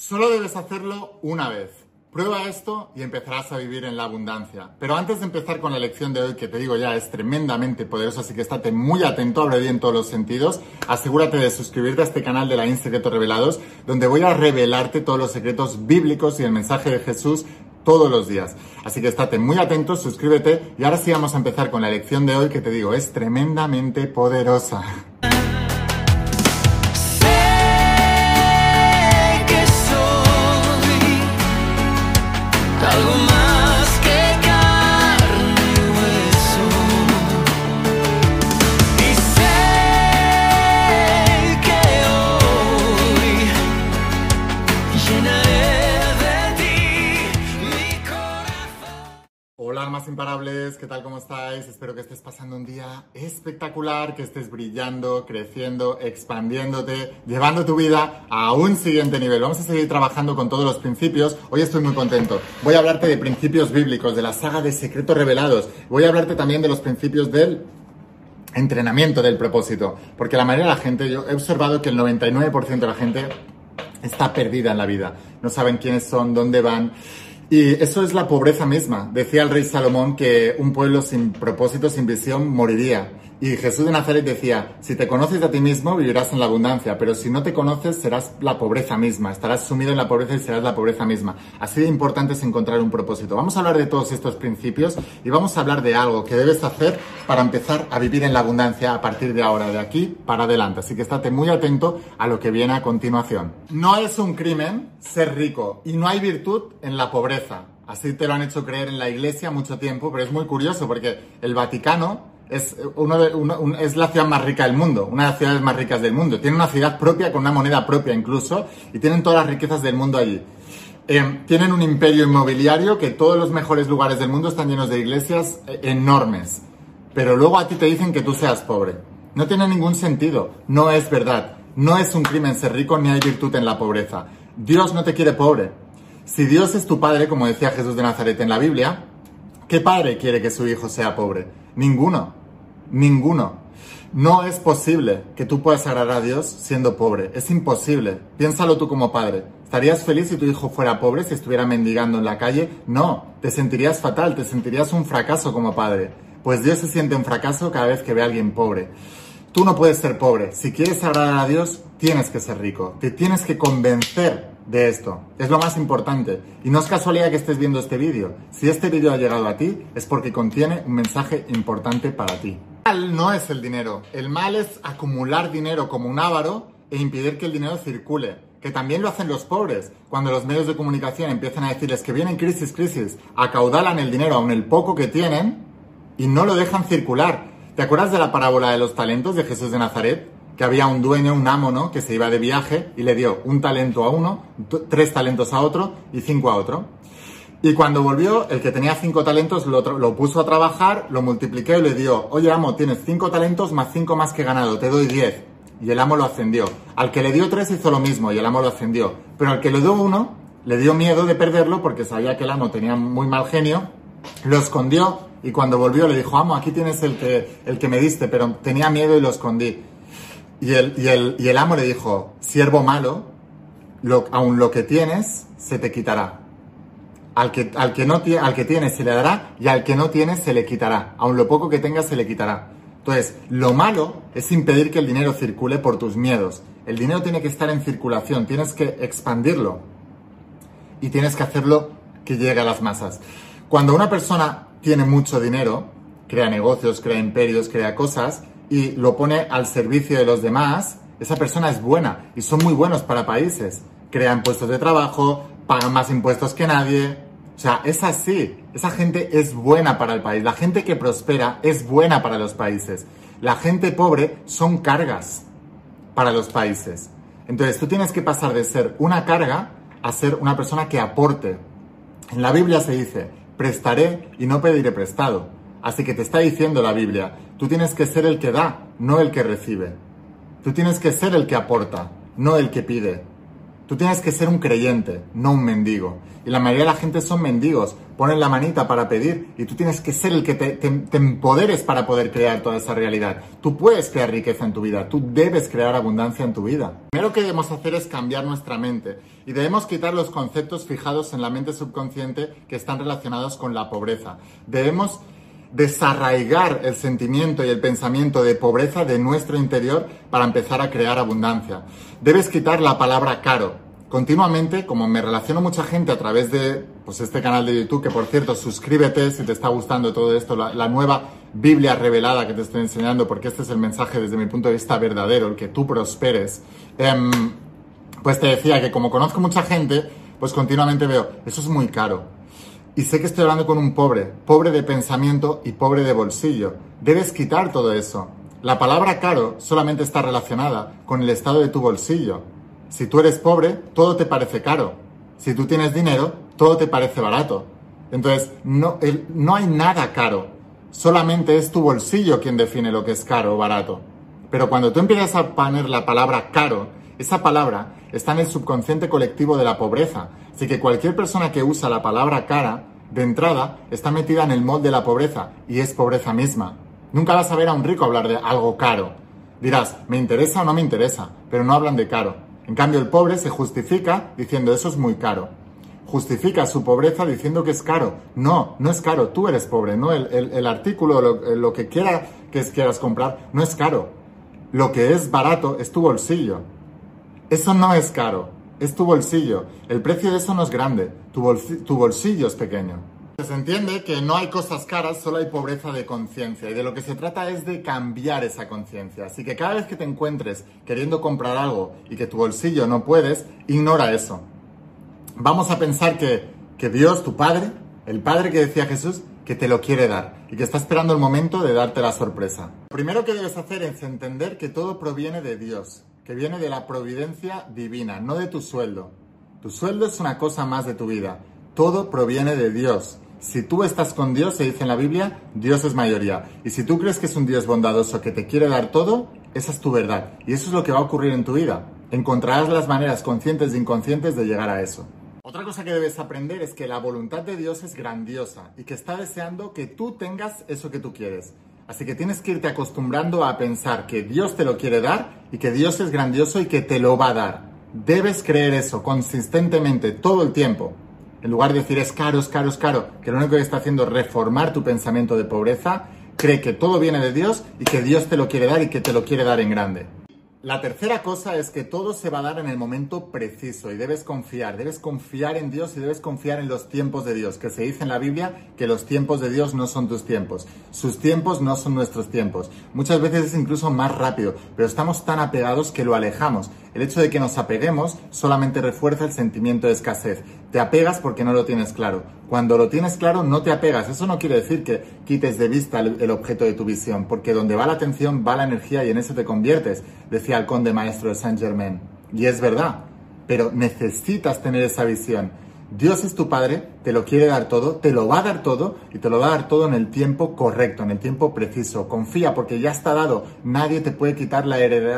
Solo debes hacerlo una vez. Prueba esto y empezarás a vivir en la abundancia. Pero antes de empezar con la lección de hoy, que te digo ya es tremendamente poderosa, así que estate muy atento, abre bien en todos los sentidos. Asegúrate de suscribirte a este canal de la Secretos Revelados, donde voy a revelarte todos los secretos bíblicos y el mensaje de Jesús todos los días. Así que estate muy atento, suscríbete y ahora sí vamos a empezar con la lección de hoy que te digo es tremendamente poderosa. ¿Qué tal? ¿Cómo estáis? Espero que estés pasando un día espectacular, que estés brillando, creciendo, expandiéndote, llevando tu vida a un siguiente nivel. Vamos a seguir trabajando con todos los principios. Hoy estoy muy contento. Voy a hablarte de principios bíblicos, de la saga de secretos revelados. Voy a hablarte también de los principios del entrenamiento del propósito. Porque la mayoría de la gente, yo he observado que el 99% de la gente está perdida en la vida. No saben quiénes son, dónde van. Y eso es la pobreza misma. Decía el rey Salomón que un pueblo sin propósito, sin visión, moriría. Y Jesús de Nazaret decía, si te conoces a ti mismo, vivirás en la abundancia, pero si no te conoces, serás la pobreza misma, estarás sumido en la pobreza y serás la pobreza misma. Así de importante es encontrar un propósito. Vamos a hablar de todos estos principios y vamos a hablar de algo que debes hacer para empezar a vivir en la abundancia a partir de ahora, de aquí para adelante. Así que estate muy atento a lo que viene a continuación. No es un crimen ser rico y no hay virtud en la pobreza. Así te lo han hecho creer en la iglesia mucho tiempo, pero es muy curioso porque el Vaticano es, de, es la ciudad más rica del mundo, una de las ciudades más ricas del mundo. Tiene una ciudad propia con una moneda propia incluso y tienen todas las riquezas del mundo allí. Eh, tienen un imperio inmobiliario que todos los mejores lugares del mundo están llenos de iglesias eh, enormes. Pero luego a ti te dicen que tú seas pobre. No tiene ningún sentido. No es verdad. No es un crimen ser rico ni hay virtud en la pobreza. Dios no te quiere pobre. Si Dios es tu padre, como decía Jesús de Nazaret en la Biblia, ¿qué padre quiere que su hijo sea pobre? Ninguno. Ninguno. No es posible que tú puedas agradar a Dios siendo pobre. Es imposible. Piénsalo tú como padre. ¿Estarías feliz si tu hijo fuera pobre, si estuviera mendigando en la calle? No. Te sentirías fatal, te sentirías un fracaso como padre. Pues Dios se siente un fracaso cada vez que ve a alguien pobre. Tú no puedes ser pobre. Si quieres agradar a Dios, tienes que ser rico. Te tienes que convencer de esto. Es lo más importante. Y no es casualidad que estés viendo este vídeo. Si este vídeo ha llegado a ti, es porque contiene un mensaje importante para ti. Mal no es el dinero. El mal es acumular dinero como un ávaro e impedir que el dinero circule. Que también lo hacen los pobres. Cuando los medios de comunicación empiezan a decirles que vienen crisis, crisis, acaudalan el dinero aun el poco que tienen y no lo dejan circular. ¿Te acuerdas de la parábola de los talentos de Jesús de Nazaret? Que había un dueño, un amo, ¿no? Que se iba de viaje y le dio un talento a uno, tres talentos a otro y cinco a otro. Y cuando volvió, el que tenía cinco talentos lo, puso a trabajar, lo multiplicó y le dio, oye amo, tienes cinco talentos más cinco más que ganado, te doy diez. Y el amo lo ascendió. Al que le dio tres hizo lo mismo y el amo lo ascendió. Pero al que le dio uno, le dio miedo de perderlo porque sabía que el amo tenía muy mal genio, lo escondió y cuando volvió le dijo, amo, aquí tienes el que, el que me diste, pero tenía miedo y lo escondí. Y el, y el, y el amo le dijo, siervo malo, lo, aun lo que tienes se te quitará. Al que, al, que no, al que tiene se le dará y al que no tiene se le quitará. Aun lo poco que tenga se le quitará. Entonces, lo malo es impedir que el dinero circule por tus miedos. El dinero tiene que estar en circulación, tienes que expandirlo y tienes que hacerlo que llegue a las masas. Cuando una persona tiene mucho dinero, crea negocios, crea imperios, crea cosas y lo pone al servicio de los demás, esa persona es buena y son muy buenos para países. Crean puestos de trabajo, pagan más impuestos que nadie. O sea, es así. Esa gente es buena para el país. La gente que prospera es buena para los países. La gente pobre son cargas para los países. Entonces tú tienes que pasar de ser una carga a ser una persona que aporte. En la Biblia se dice, prestaré y no pediré prestado. Así que te está diciendo la Biblia, tú tienes que ser el que da, no el que recibe. Tú tienes que ser el que aporta, no el que pide. Tú tienes que ser un creyente, no un mendigo. Y la mayoría de la gente son mendigos, ponen la manita para pedir y tú tienes que ser el que te, empoderes para poder crear toda esa realidad. Tú puedes crear riqueza en tu vida, tú debes crear abundancia en tu vida. Primero que debemos hacer es cambiar nuestra mente y debemos quitar los conceptos fijados en la mente subconsciente que están relacionados con la pobreza. Debemos desarraigar el sentimiento y el pensamiento de pobreza de nuestro interior para empezar a crear abundancia. Debes quitar la palabra caro. Continuamente, como me relaciono mucha gente a través de pues, este canal de YouTube, que por cierto, suscríbete si te está gustando todo esto, la, nueva Biblia revelada que te estoy enseñando, porque este es el mensaje desde mi punto de vista verdadero, el que tú prosperes. Em, pues te decía que como conozco mucha gente, pues continuamente veo, eso es muy caro y sé que estoy hablando con un pobre, pobre de pensamiento y pobre de bolsillo. Debes quitar todo eso. La palabra caro solamente está relacionada con el estado de tu bolsillo. Si tú eres pobre, todo te parece caro. Si tú tienes dinero, todo te parece barato. Entonces, no, no hay nada caro. Solamente es tu bolsillo quien define lo que es caro o barato. Pero cuando tú empiezas a poner la palabra caro, esa palabra está en el subconsciente colectivo de la pobreza. Así que cualquier persona que usa la palabra cara, de entrada, está metida en el molde de la pobreza y es pobreza misma. Nunca vas a ver a un rico hablar de algo caro. Dirás, me interesa o no me interesa, pero no hablan de caro. En cambio, el pobre se justifica diciendo eso es muy caro. Justifica su pobreza diciendo que es caro. No, no es caro, tú eres pobre, no el, artículo, lo, lo, que quiera que quieras comprar, no es caro. Lo que es barato es tu bolsillo. Eso no es caro es tu bolsillo. El precio de eso no es grande, tu, bolsillo es pequeño. Se entiende que no hay cosas caras, solo hay pobreza de conciencia y de lo que se trata es de cambiar esa conciencia. Así que cada vez que te encuentres queriendo comprar algo y que tu bolsillo no puedes, ignora eso. Vamos a pensar que, que Dios, tu Padre, el Padre que decía Jesús, que te lo quiere dar y que está esperando el momento de darte la sorpresa. Lo primero que debes hacer es entender que todo proviene de Dios que viene de la providencia divina, no de tu sueldo. Tu sueldo es una cosa más de tu vida. Todo proviene de Dios. Si tú estás con Dios, se dice en la Biblia, Dios es mayoría. Y si tú crees que es un Dios bondadoso que te quiere dar todo, esa es tu verdad. Y eso es lo que va a ocurrir en tu vida. Encontrarás las maneras conscientes e inconscientes de llegar a eso. Otra cosa que debes aprender es que la voluntad de Dios es grandiosa y que está deseando que tú tengas eso que tú quieres. Así que tienes que irte acostumbrando a pensar que Dios te lo quiere dar y que Dios es grandioso y que te lo va a dar. Debes creer eso consistentemente todo el tiempo. En lugar de decir es caro, es caro, es caro, que lo único que está haciendo es reformar tu pensamiento de pobreza, cree que todo viene de Dios y que Dios te lo quiere dar y que te lo quiere dar en grande. La tercera cosa es que todo se va a dar en el momento preciso y debes confiar, debes confiar en Dios y debes confiar en los tiempos de Dios, que se dice en la Biblia que los tiempos de Dios no son tus tiempos, sus tiempos no son nuestros tiempos. Muchas veces es incluso más rápido, pero estamos tan apegados que lo alejamos. El hecho de que nos apeguemos solamente refuerza el sentimiento de escasez. Te apegas porque no lo tienes claro. Cuando lo tienes claro, no te apegas. Eso no quiere decir que quites de vista el, objeto de tu visión, porque donde va la atención va la energía y en eso te conviertes, decía el conde maestro de Saint Germain. Y es verdad, pero necesitas tener esa visión. Dios es tu Padre, te lo quiere dar todo, te lo va a dar todo y te lo va a dar todo en el tiempo correcto, en el tiempo preciso. Confía porque ya está dado. Nadie te puede quitar la,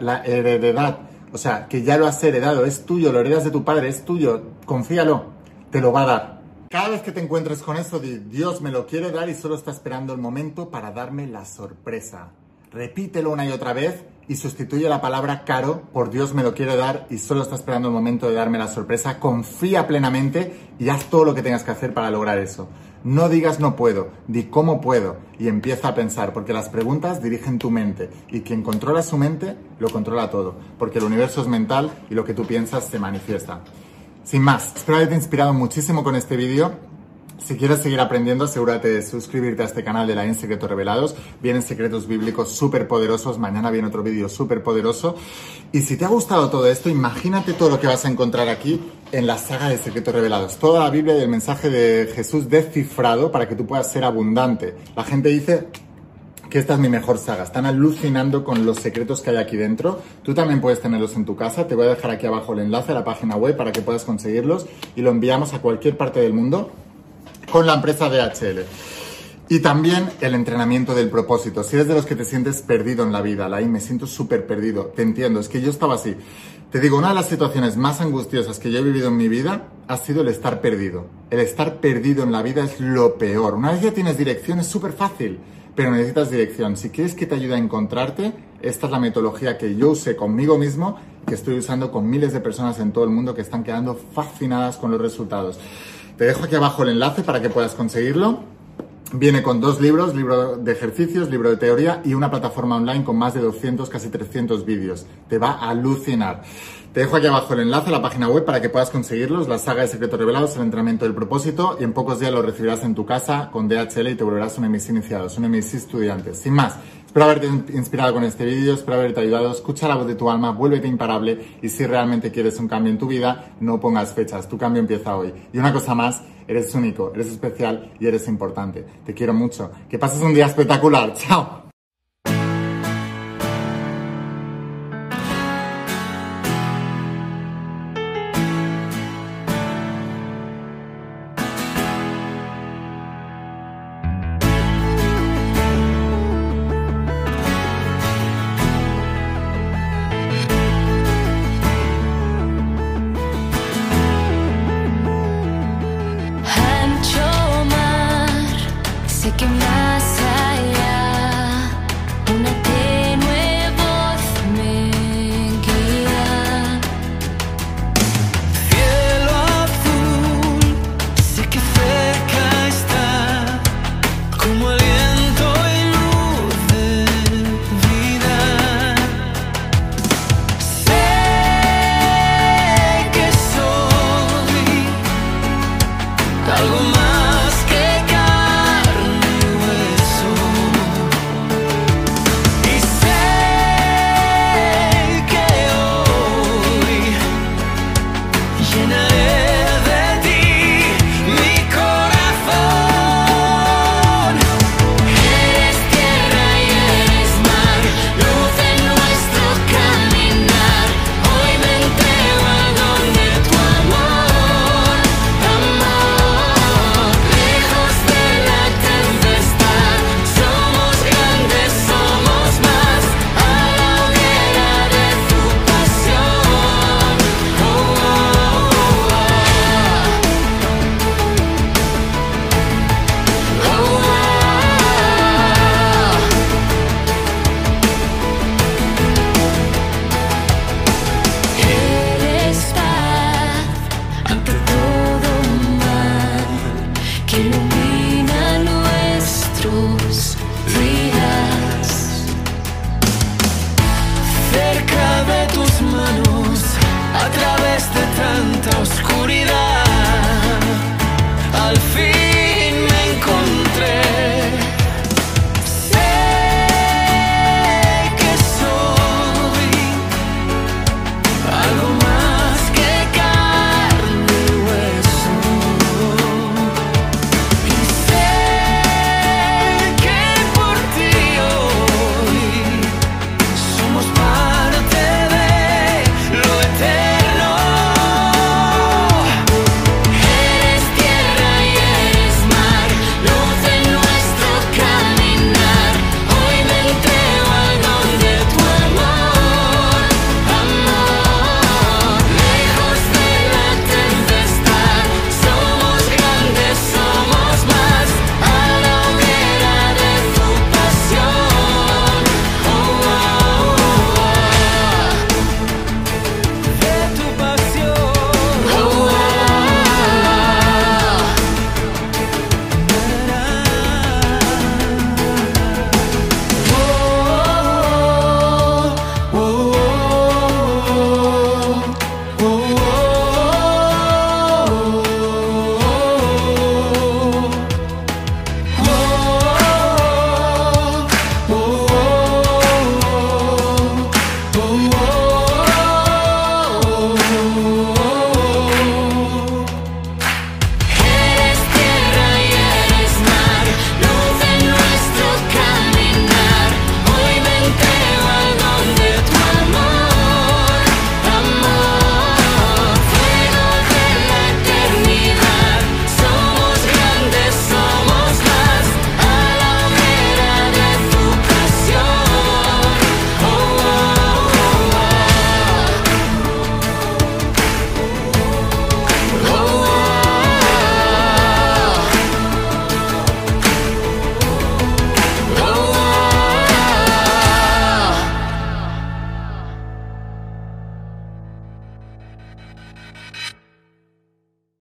la heredad o sea, que ya lo has heredado, es tuyo, lo heredas de tu padre, es tuyo, confíalo, te lo va a dar. Cada vez que te encuentres con esto, Dios me lo quiere dar y solo está esperando el momento para darme la sorpresa. Repítelo una y otra vez y sustituye la palabra caro por Dios me lo quiere dar y solo está esperando el momento de darme la sorpresa. Confía plenamente y haz todo lo que tengas que hacer para lograr eso. No digas no puedo, di cómo puedo y empieza a pensar, porque las preguntas dirigen tu mente y quien controla su mente lo controla todo, porque el universo es mental y lo que tú piensas se manifiesta. Sin más, espero haberte inspirado muchísimo con este vídeo. Si quieres seguir aprendiendo, asegúrate de suscribirte a este canal de la En Secretos Revelados. Vienen secretos bíblicos súper poderosos. Mañana viene otro vídeo súper poderoso. Y si te ha gustado todo esto, imagínate todo lo que vas a encontrar aquí en la saga de Secretos Revelados. Toda la Biblia y el mensaje de Jesús descifrado para que tú puedas ser abundante. La gente dice que esta es mi mejor saga. Están alucinando con los secretos que hay aquí dentro. Tú también puedes tenerlos en tu casa. Te voy a dejar aquí abajo el enlace a la página web para que puedas conseguirlos y lo enviamos a cualquier parte del mundo con la empresa DHL. Y también el entrenamiento del propósito. Si eres de los que te sientes perdido en la vida, la me siento súper perdido, te entiendo, es que yo estaba así. Te digo, una de las situaciones más angustiosas que yo he vivido en mi vida ha sido el estar perdido. El estar perdido en la vida es lo peor. Una vez ya tienes dirección es súper fácil, pero necesitas dirección. Si quieres que te ayude a encontrarte, esta es la metodología que yo usé conmigo mismo, que estoy usando con miles de personas en todo el mundo que están quedando fascinadas con los resultados. Te dejo aquí abajo el enlace para que puedas conseguirlo. Viene con dos libros, libro de ejercicios, libro de teoría y una plataforma online con más de 200, casi 300 vídeos. Te va a alucinar. Te dejo aquí abajo el enlace a la página web para que puedas conseguirlos, la saga de secretos revelados, el entrenamiento del propósito y en pocos días lo recibirás en tu casa con DHL y te volverás un emis iniciado, un emis estudiante. Sin más, espero haberte inspirado con este vídeo, espero haberte ayudado, escucha la voz de tu alma, vuélvete imparable y si realmente quieres un cambio en tu vida, no pongas fechas, tu cambio empieza hoy. Y una cosa más, Eres único, eres especial y eres importante. Te quiero mucho. Que pases un día espectacular. Chao. llenaré.